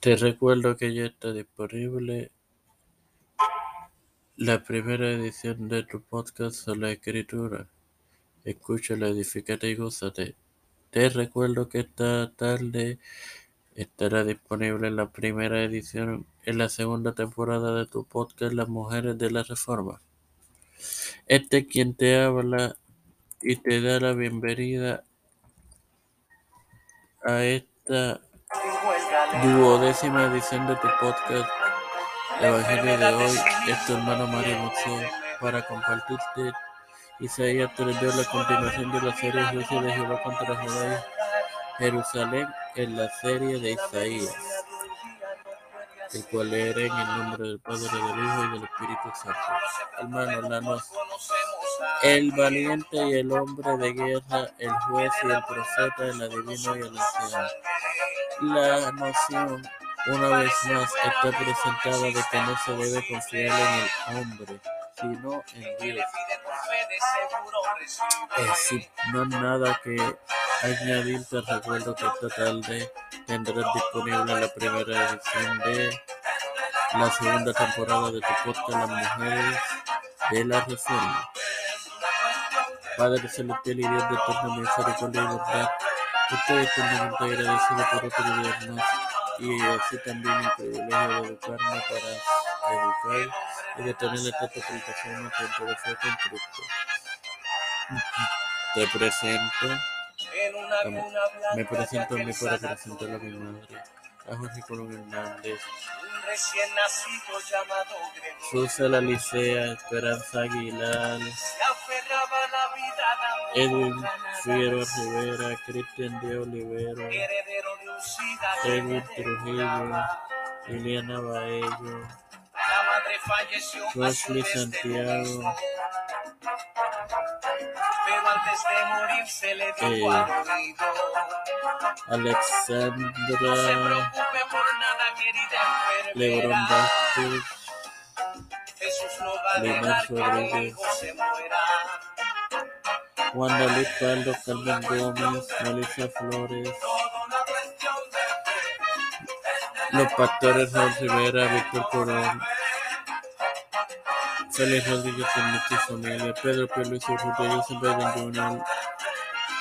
Te recuerdo que ya está disponible la primera edición de tu podcast sobre la escritura. Escúchala, edifícate y gózate. Te recuerdo que esta tarde estará disponible la primera edición en la segunda temporada de tu podcast Las Mujeres de la Reforma. Este es quien te habla y te da la bienvenida a esta duodécima edición de tu podcast Evangelio de hoy. Es tu hermano Mario Mozo para compartirte Isaías 3.2, la continuación de la serie Juicio de Jehová contra Judá Jerusalén en la serie de Isaías, el cual leeré en el nombre del Padre, del Hijo y del Espíritu Santo. Hermanos, la nos el valiente y el hombre de guerra, el juez y el profeta, el adivino y el anciano. La noción, una vez más, está presentada de que no se debe confiar en el hombre, sino en Dios. Eh, si no nada que añadir, te recuerdo que esta tarde tendrás disponible la primera edición de la segunda temporada de tu podcast Las Mujeres de la Reforma. Padre celestial y Dios de eterna misericordia y bondad, estoy eternamente agradecido por otro y así también el privilegio de educarme para educar y de tener esta plataforma con todo fe con Cristo. Te presento, me presento a mí para presentar a mi madre, a Jorge Colón Hernández, recién nacido llamado. Susana Licea, Esperanza Aguilar, Edwin. Figueroa Rivera, Cristian de Olivero, Edwin Trujillo. Liliana Baello, Wesley Santiago, Eh, Alexandra Lebron. Vázquez, Jesús no va a Rodríguez. Juan David Caldo, Carmen Gómez, Melissa Flores, los pastores Raúl Rivera, Víctor Corón, Félix Rodríguez Ernesto y familia, Pedro Pierluisi Urrutia, Joseph Biden Jr.,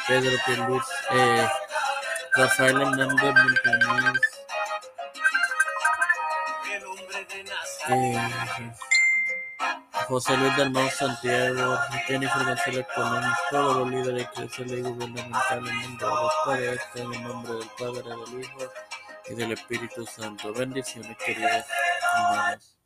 Pedro Pierluisi, eh, Rafael Hernández Montañez, eh, José Luis Dalmau Santiago, Jennifer González Colón, todos los líderes eclesiales y gubernamentales mundiales, todo esto en el nombre del Padre, del Hijo y del Espíritu Santo. Bendiciones, queridos hermanos.